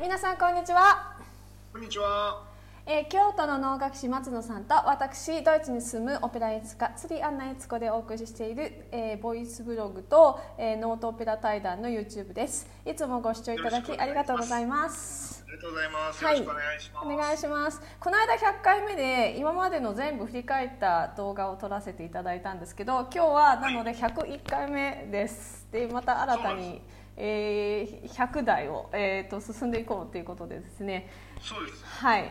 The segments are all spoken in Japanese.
皆さんこんにちは、こんにちは。えー京都の能楽師松野さんと私ドイツに住むオペラ演出家釣りアンナエツコでお送りしている、えーボイスブログと、えーノートオペラ対談の YouTube です。いつもご視聴いただきありがとうございます。ありがとうございます。はい。お願いします。お願いします。この間100回目で今までの全部振り返った動画を撮らせていただいたんですけど今日はなので101回目です。でまた新たに、えー100台を、えー、と進んでいこうということでですね。そうです。はい。で、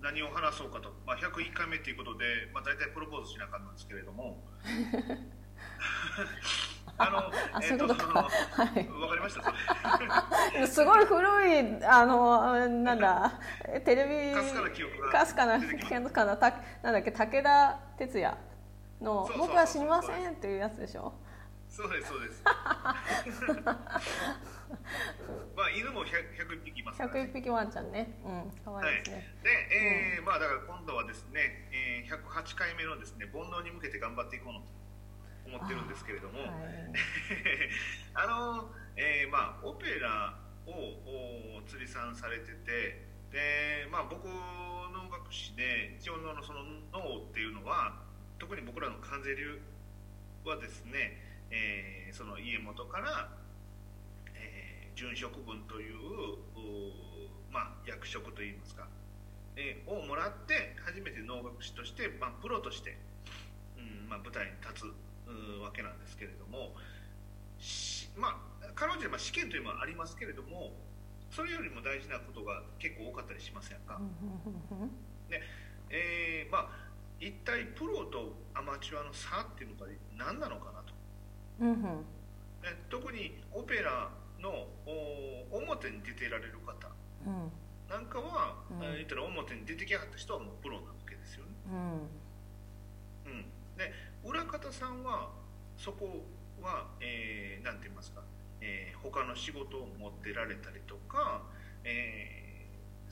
何を話そうかと、まあ101回目ということで、まあ大体プロポーズしなあかんなんですけれども。あの、あそういうことか。えっとわかりました。すごい古いあのなんだ テレビかすかな記憶がかすかなかなたなんだっけ武田鉄矢の「そうそう僕は死にません」っていうやつでしょ？そうです、そうです。まあ犬も100 101匹いますから、ね。101匹ワンちゃんね。うん可愛いですね、で、えーまあだから今度はですね、えー、108回目のですね煩悩に向けて頑張っていこうと思ってるんですけれども、はい。あの、えーまあオペラをお釣りさんされてて、で、まあ僕の学士で一応のその脳っていうのは特に僕らの関税流はですね、えーその家元からえー殉職分というまあ、役職といいますか、えーをもらって初めて能楽師として、まあ、プロとして、うんまあ、舞台に立つわけなんですけれどもしまあ彼女には試験というのはありますけれどもそれよりも大事なことが結構多かったりしませんか、えーまあ、一体プロとアマチュアの差っていうのが何なのかなと。うんうん。ね特にオペラのお表に出てられる方。うん。なんかは、うん。えー言ったら表に出てきはった人はもうプロなわけですよね。うん。うん、で裏方さんはそこは、えーて言いますか、えー他の仕事を持ってられたりとか、えー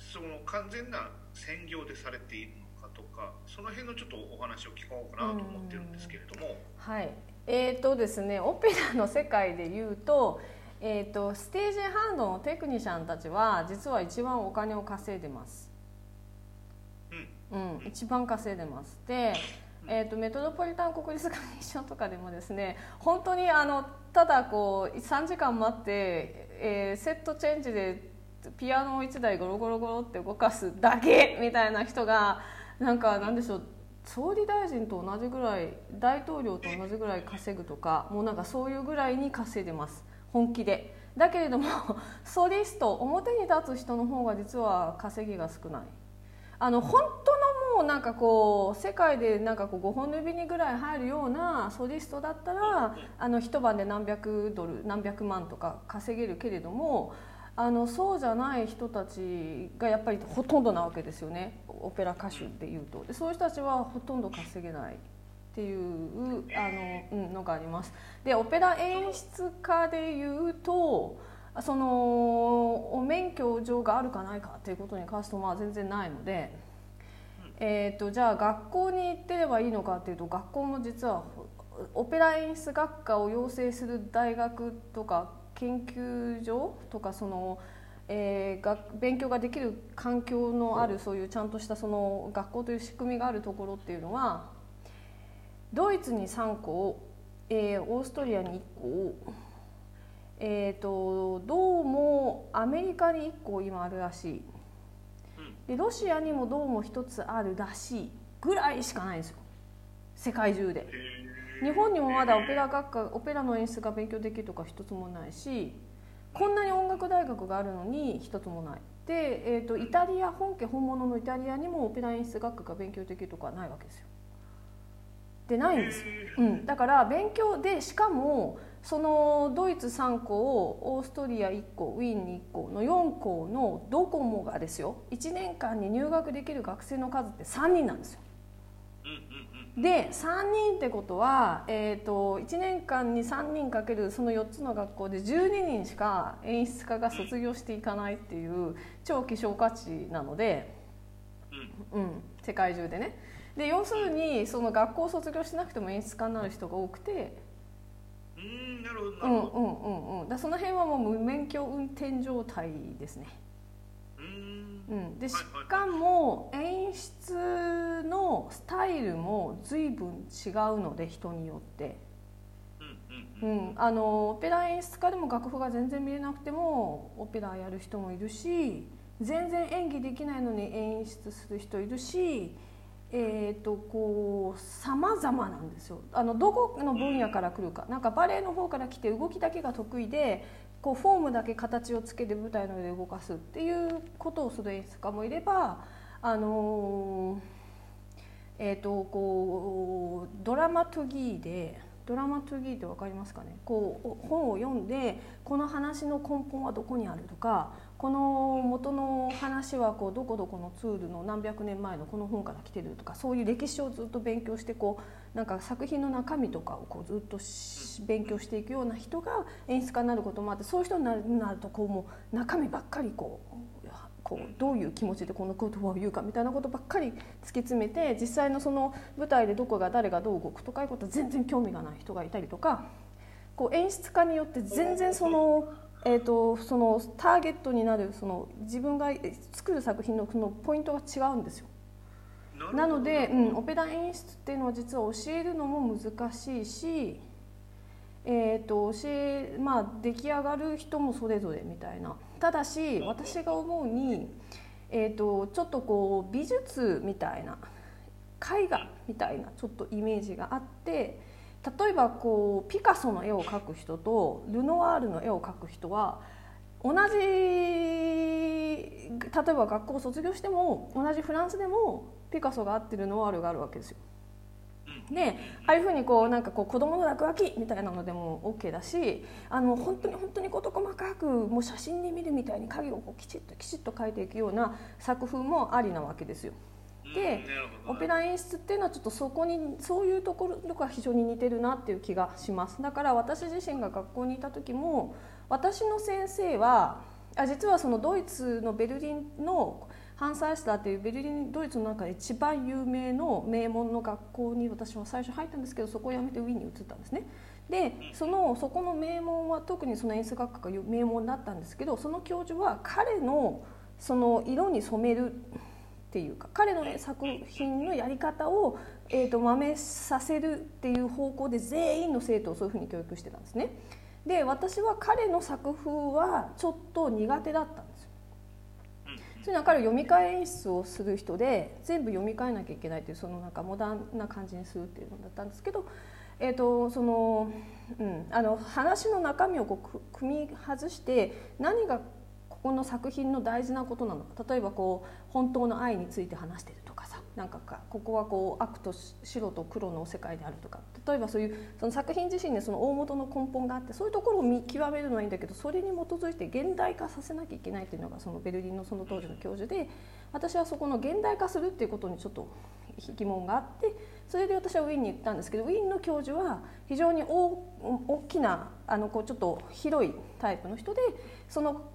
その完全な専業でされているのかとかその辺のちょっとお話を聞こうかなと思ってるんですけれども。はいえーとですねオペラの世界で言うと,、えー、とステージハンドのテクニシャンたちは実は一番お金を稼いでます。うん。うん、一番稼いでます。で、えー、とメトロポリタン国立歌劇場とかでもですね本当にあのただこう3時間待って、えーセットチェンジでピアノを1台ゴロゴロゴロって動かすだけみたいな人がなんかなんでしょう総理大臣と同じぐらい大統領と同じぐらい稼ぐとかもうなんかそういうぐらいに稼いでます。本気で。だけれども ソリスト表に立つ人の方が実は稼ぎが少ない。あの本当のもうなんかこう世界でなんかこう5本の指にぐらい入るようなソリストだったらあの一晩で何百ドル何百万とか稼げるけれどもあのそうじゃない人たちがやっぱりほとんどなわけですよね。オペラ歌手っていうと。でそういう人たちはほとんど稼げないっていうあの、うん、のがあります。でオペラ演出家でいうとそのお免許状があるかないかっていうことに関してもまあ全然ないので、えー、とじゃあ学校に行ってればいいのかっていうと学校も実はオペラ演出学科を養成する大学とか研究所とかその、えー学勉強ができる環境のあるそういうちゃんとしたその学校という仕組みがあるところっていうのはドイツに3校、えーオーストリアに1校えー、とどうもアメリカに1個今あるらしい。でロシアにもどうも1つあるらしいぐらいしかないんですよ。世界中で。日本にもまだオペラ学科オペラの演出が勉強できるとか一つもないしこんなに音楽大学があるのに一つもない。で、えー、とイタリア本家本物のイタリアにもオペラ演出学科が勉強できるとかはないわけですよ。でないんですよ、うん、だから勉強でしかもそのドイツ3校オーストリア1校ウィーンに1校の4校のドコモがですよ。1年間に入学できる学生の数って3人なんですよで3人ってことは、えー、と1年間に3人かけるその4つの学校で12人しか演出家が卒業していかないっていう超希少価値なので、うん。うん、世界中でね。で要するにその学校を卒業しなくても演出家になる人が多くてうんなるほどなうんるほど。うんうんうん。だその辺はもう無免許運転状態ですねうん。うん、でしかも演出のスタイルも随分違うので人によって、うんあのオペラ演出家でも楽譜が全然見れなくてもオペラやる人もいるし全然演技できないのに演出する人いるしえー、とこう様々なんですよ。あのどこの分野から来るか。なんかバレエの方から来て動きだけが得意でこうフォームだけ形をつけて舞台の上で動かすっていうことをする演出家もいればあのーえー、とこうドラマトゥギーでドラマトゥギーって分かりますかね？こう本を読んでこの話の根本はどこにあるとかこの元の話はこうどこどこのツールの何百年前のこの本から来てるとかそういう歴史をずっと勉強してこうなんか作品の中身とかをこうずっと勉強していくような人が演出家になることもあってそういう人になるなるとこうもう中身ばっかりこうどういう気持ちでこの言葉を言うかみたいなことばっかり突き詰めて実際のその舞台でどこが誰がどう動くとかいうことは全然興味がない人がいたりとかこう演出家によって全然その。えー、とそのターゲットになるその自分が作る作品のそのポイントが違うんですよ。なので、うん、オペラ演出っていうのは実は教えるのも難しいし、えー、と教えまあ出来上がる人もそれぞれみたいなただし私が思うに、えー、とちょっとこう美術みたいな絵画みたいなちょっとイメージがあって例えばこうピカソの絵を描く人とルノワールの絵を描く人は同じ例えば学校を卒業しても同じフランスでもピカソが合ってるノワールがあるわけですよ。でああいうふうにこうなんかこう子供の落書きみたいなのでも OK だしあの本当に本当に事細かくもう写真で見るみたいに影をこうきちっときちっと描いていくような作風もありなわけですよ。オペラ演出っていうのはちょっとそこにそういうところが非常に似てるなっていう気がします。だから私自身が学校にいた時も私の先生はあ実はそのドイツのベルリンのハンサースターっていうベルリンドイツの中で一番有名の名門の学校に私は最初入ったんですけどそこを辞めてウィーンに移ったんですね。でそのそこの名門は特にその演出学科が名門だったんですけどその教授は彼のその色に染めるっていうか彼の作品のやり方を、えー、と真似させるっていう方向で全員の生徒をそういうふうに教育してたんですね。で私は彼の作風はちょっと苦手だったんですよ。そういうのは彼は読み替え演出をする人で全部読み替えなきゃいけないというそのなんかモダンな感じにするっていうのだったんですけど、えーとそのうん、あの話の中身をこう組み外して何がこの作品の大事なことなのか。例えばこう本当の愛について話してるとかさ。なんかかここはこう悪と白と黒の世界であるとか。例えばそういうその作品自身にその大元の根本があってそういうところを見極めるのはいいんだけどそれに基づいて現代化させなきゃいけないっていうのがそのベルリンのその当時の教授で私はそこの現代化するっていうことにちょっと疑問があってそれで私はウィーンに行ったんですけどウィーンの教授は非常に大大きなあのこうちょっと広いタイプの人でその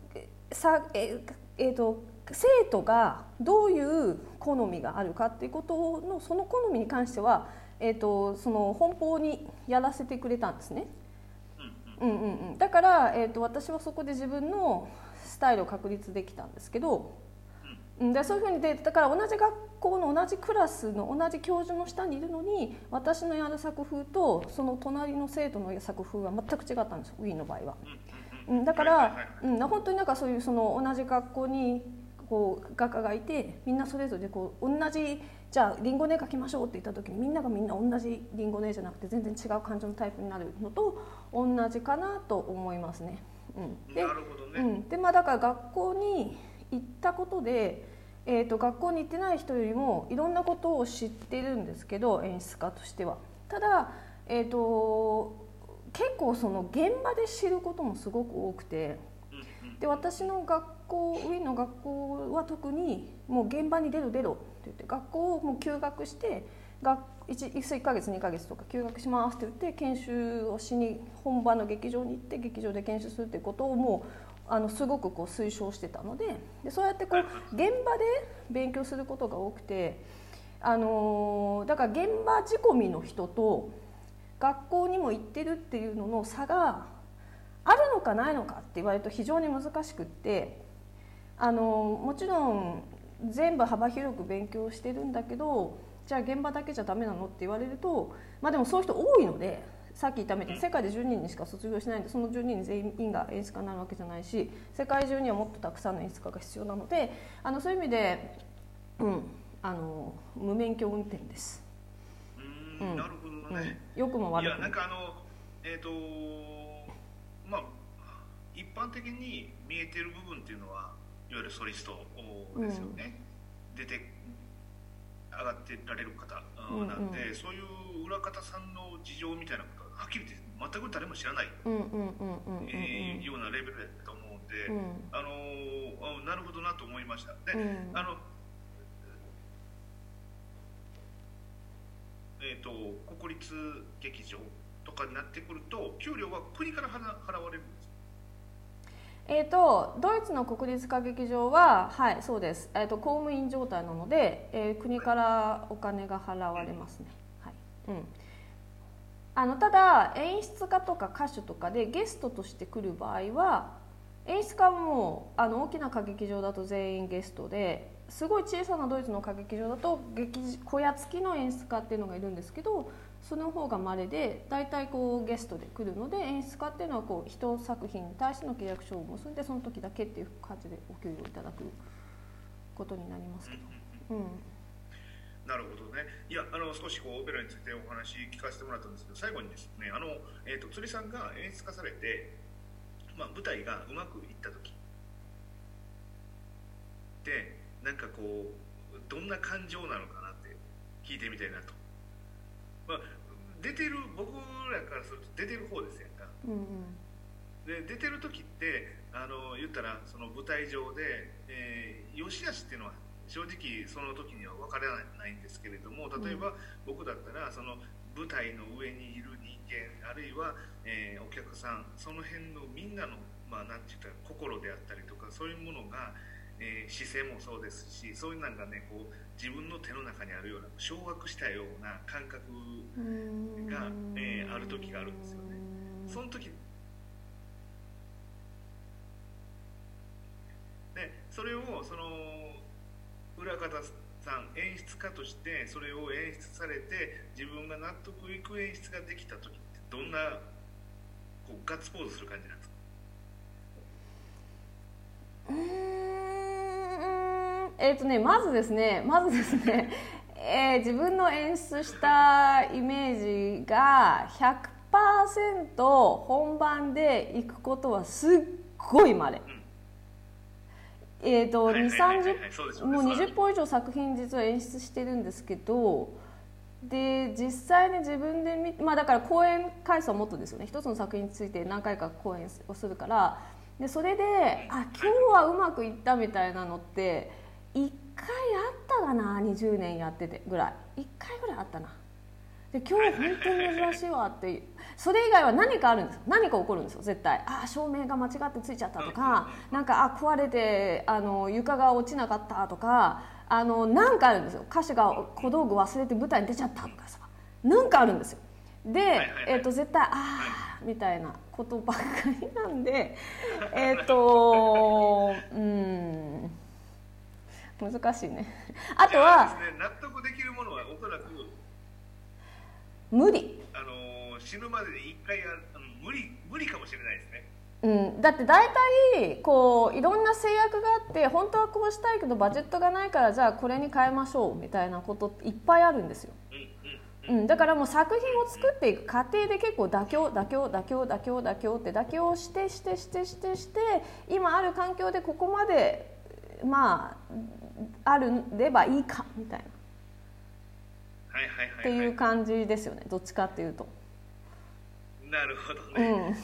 さええー、と生徒がどういう好みがあるかっていうことのその好みに関しては、えー、とその奔放にやらせてくれたんですね。うんうん。うん、だから、えー、と私はそこで自分のスタイルを確立できたんですけど、うん、でそういうふうにでだから同じ学校の同じクラスの同じ教授の下にいるのに私のやる作風とその隣の生徒の作風は全く違ったんですよウィーンの場合は。うん、だから、うん、本当になんかそういうその同じ学校にこう画家がいてみんなそれぞれこう同じじゃあリンゴの絵描きましょうって言った時にみんながみんな同じリンゴの絵じゃなくて全然違う感情のタイプになるのと同じかなと思いますね。うん、でなるほどね、うん、でまあだから学校に行ったことで、えー、と学校に行ってない人よりもいろんなことを知ってるんですけど演出家としては。ただ、えー、と結構その現場で知ることもすごく多くてで私の学校ウィーンの学校は特にもう現場に出ろ出ろって言って学校をもう休学して学 1, 1ヶ月2ヶ月とか休学しますって言って研修をしに本場の劇場に行って劇場で研修するっていうことをもうあのすごくこう推奨してたのででそうやってこう現場で勉強することが多くて、あのーだから現場仕込みの人と学校にも行ってるっていうのの差があるのかないのかって言われると非常に難しくってあのもちろん全部幅広く勉強してるんだけどじゃあ現場だけじゃダメなのって言われるとまあでもそういう人多いのでさっき言ったみたいに世界で10人にしか卒業しないんでその10人全員が演出家になるわけじゃないし世界中にはもっとたくさんの演出家が必要なのであのそういう意味で、うん、あの無免許運転です。うん。なるほどね、うん、よくも悪くも。いやなんかあのえっ、ー、とまあ一般的に見えてる部分っていうのはいわゆるソリストですよね、うん、出て上がってられる方なんで、うんうん、そういう裏方さんの事情みたいなことははっきり言って全く誰も知らないようなレベルだと思うんで、うん、あのなるほどなと思いました。で、うん、あのえーと、国立劇場とかになってくると給料は国から払われるんですえーと、ドイツの国立歌劇場は、はいそうです、えーと、公務員状態なので、えー、国からお金が払われますね、はい。うん、あのただ演出家とか歌手とかでゲストとして来る場合は演出家もあの大きな歌劇場だと全員ゲストですごい小さなドイツの歌劇場だと劇小屋付きの演出家っていうのがいるんですけどその方が稀で大体こうゲストで来るので演出家っていうのはこう一作品に対しての契約書を結んでその時だけっていう感じでお給料いただくことになりますけど。うんなるほどね。いや、あの少しこうオペラについてお話聞かせてもらったんですけど、最後にですね、あのえっ、ー、と釣りさんが演出化されて、まあ舞台がうまくいった時で、なんかこうどんな感情なのかなって聞いてみたいなと。まあ出てる僕らからすると出てる方ですやんか、うんうん、で出てる時ってあの言ったらその舞台上で、えー、良し悪しっていうのは正直その時には分からないんですけれども例えば僕だったらその舞台の上にいる人間あるいは、えー、お客さんその辺のみんなのまあ何て言ったら心であったりとかそういうものが、えー、姿勢もそうですしそういうのがねこう自分の手の中にあるような掌握したような感覚が、えー、ある時があるんですよね。その時でそれをその裏方さん演出家としてそれを演出されて自分が納得いく演出ができた時ってどんなこうガッツポーズする感じなんですか？えっ、ー、とねまずですねまずですね、えー、自分の演出したイメージが100%本番で行くことはすっごいまれ。えーと、2 3 0もう20本以上作品実は演出してるんですけどで実際に自分で見まあだから公演回数はもっとですよね。一つの作品について何回か公演をするから。でそれであ今日はうまくいったみたいなのって1回あったかな？20年やっててぐらい。1回ぐらいあったな。で今日本当に珍しいわってそれ以外は何かあるんです何か起こるんですよ絶対。あ照明が間違ってついちゃったとかなんかあ壊れてあの床が落ちなかったとかあのなんかあるんですよ。歌手が小道具忘れて舞台に出ちゃったとかさ。なんかあるんですよ。で、えー、と絶対ああみたいなことばっかりなんでえっ、とうん難しいね。あとは、ね、納得できるものはおそらく無理。あの死ぬまでで一回や無理無理かもしれないですね。うん、だって大体こういろんな制約があって本当はこうしたいけどバジェットがないからじゃあこれに変えましょうみたいなことっていっぱいあるんですよ。うん、うん、だからもう作品を作っていく過程で結構妥協妥協妥協妥協妥協って妥協してしてしてしてして今ある環境でここまでまああるればいいかみたいな。っていう感じですよねどっちかっていうと。なるほどね、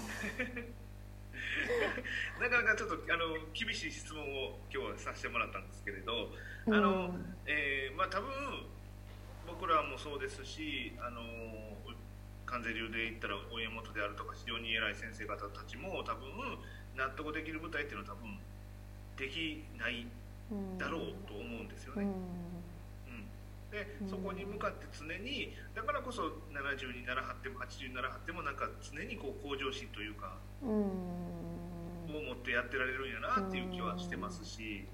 うん、なかなかちょっとあの厳しい質問を今日はさせてもらったんですけれどあの、うん、えー、まあ多分僕らもそうですしあの関西流で言ったら親元であるとか非常に偉い先生方たちも多分納得できる舞台っていうのは多分できないだろうと思うんですよね。うん、うん、でそこに向かって常にだからこそ70にならはっても80にならはってもなんか常にこう向上心というかを持ってやってられるんやなっていう気はしてますし。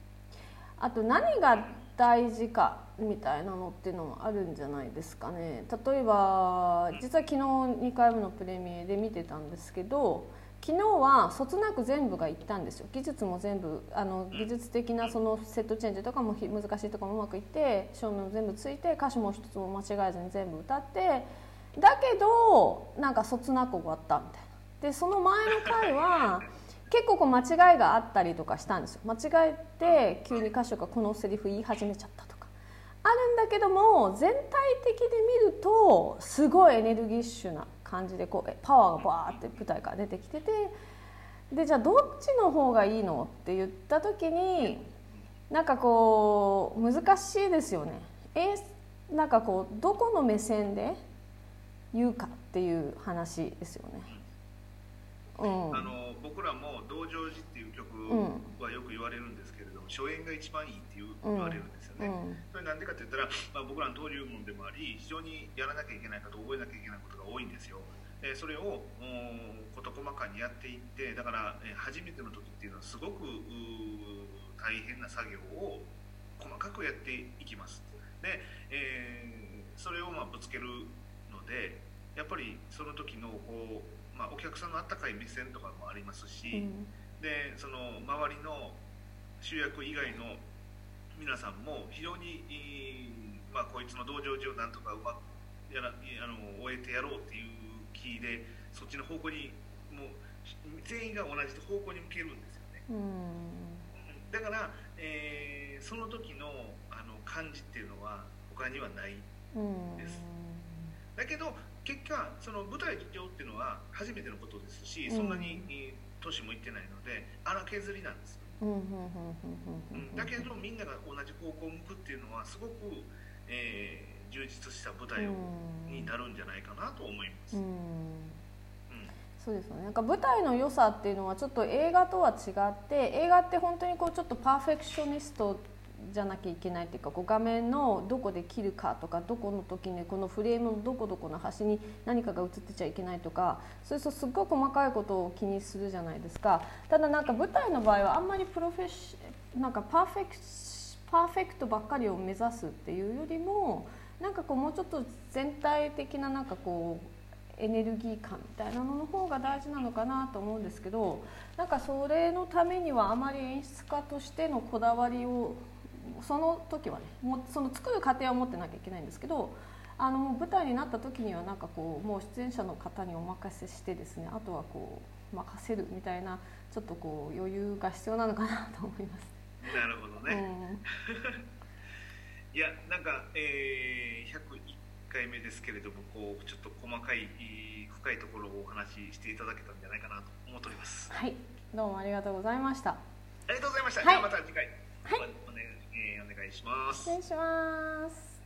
あと何が大事かみたいなのっていうのもあるんじゃないですかね。例えば実は昨日2回目のプレミアで見てたんですけど昨日はそつなく全部がいったんですよ。技術も全部あの技術的なそのセットチェンジとかも難しいとかもうまくいって照明も全部ついて歌詞も一つも間違えずに全部歌ってだけどなんかそつなく終わったみたいな。でその前の回は 結構こう間違いがあったりとかしたんですよ。間違えて急に歌手がこのセリフ言い始めちゃったとか。あるんだけども全体的で見るとすごいエネルギッシュな感じでこうパワーがバーって舞台から出てきててでじゃあどっちの方がいいのって言った時になんかこう難しいですよね。えなんかこうどこの目線で言うかっていう話ですよね。うん、あの僕らも「道成寺」っていう曲はよく言われるんですけれども、初演が一番いいって言われるんですよ。ね、うん、それなんでかって言ったら、まあ、僕らの登竜門でもあり非常にやらなきゃいけないこと覚えなきゃいけないことが多いんですよ。でそれを事細かにやっていってだから、え初めての時っていうのはすごく大変な作業を細かくやっていきます。で、えー、それをまあぶつけるのでやっぱりその時のこう、まあ、お客さんのあったかい目線とかもありますし、うん、でその周りの主役以外の皆さんも非常に、まあ、こいつの道場寺をなんとかうまくやらあの終えてやろうっていう気でそっちの方向にもう全員が同じ方向に向けるんですよね。だから、えー、その時のあの感じっていうのは他にはないです。だけど結果その舞台上っていうのは初めてのことですし、そんなに年もいってないので荒削りなんです。だけどみんなが同じ方向を向くっていうのはすごく、えー、充実した舞台になるんじゃないかなと思います。そうですね。なんか舞台の良さっていうのはちょっと映画とは違って映画って本当にこうちょっとパーフェクショニストじゃなきゃいけないっていうかこう画面のどこで切るかとかどこの時にこのフレームのどこどこの端に何かが映ってちゃいけないとかそうするとすっごい細かいことを気にするじゃないですか。ただなんか舞台の場合はあんまりプロフェッシなんかパーフェクパーフェクトばっかりを目指すっていうよりもなんかこうもうちょっと全体的ななんかこうエネルギー感みたいなのの方が大事なのかなと思うんですけどなんかそれのためにはあまり演出家としてのこだわりをその時はねもその作る過程は持ってなきゃいけないんですけどあの舞台になった時にはなんかこうもう出演者の方にお任せしてですねあとはこう任せるみたいなちょっとこう余裕が必要なのかなと思います。なるほどね、うん、いやなんか、えー、101回目ですけれどもこうちょっと細かい深いところをお話ししていただけたんじゃないかなと思っております。はい。どうもありがとうございました。ありがとうございました、はい、また次回、はい、願いします。失礼します。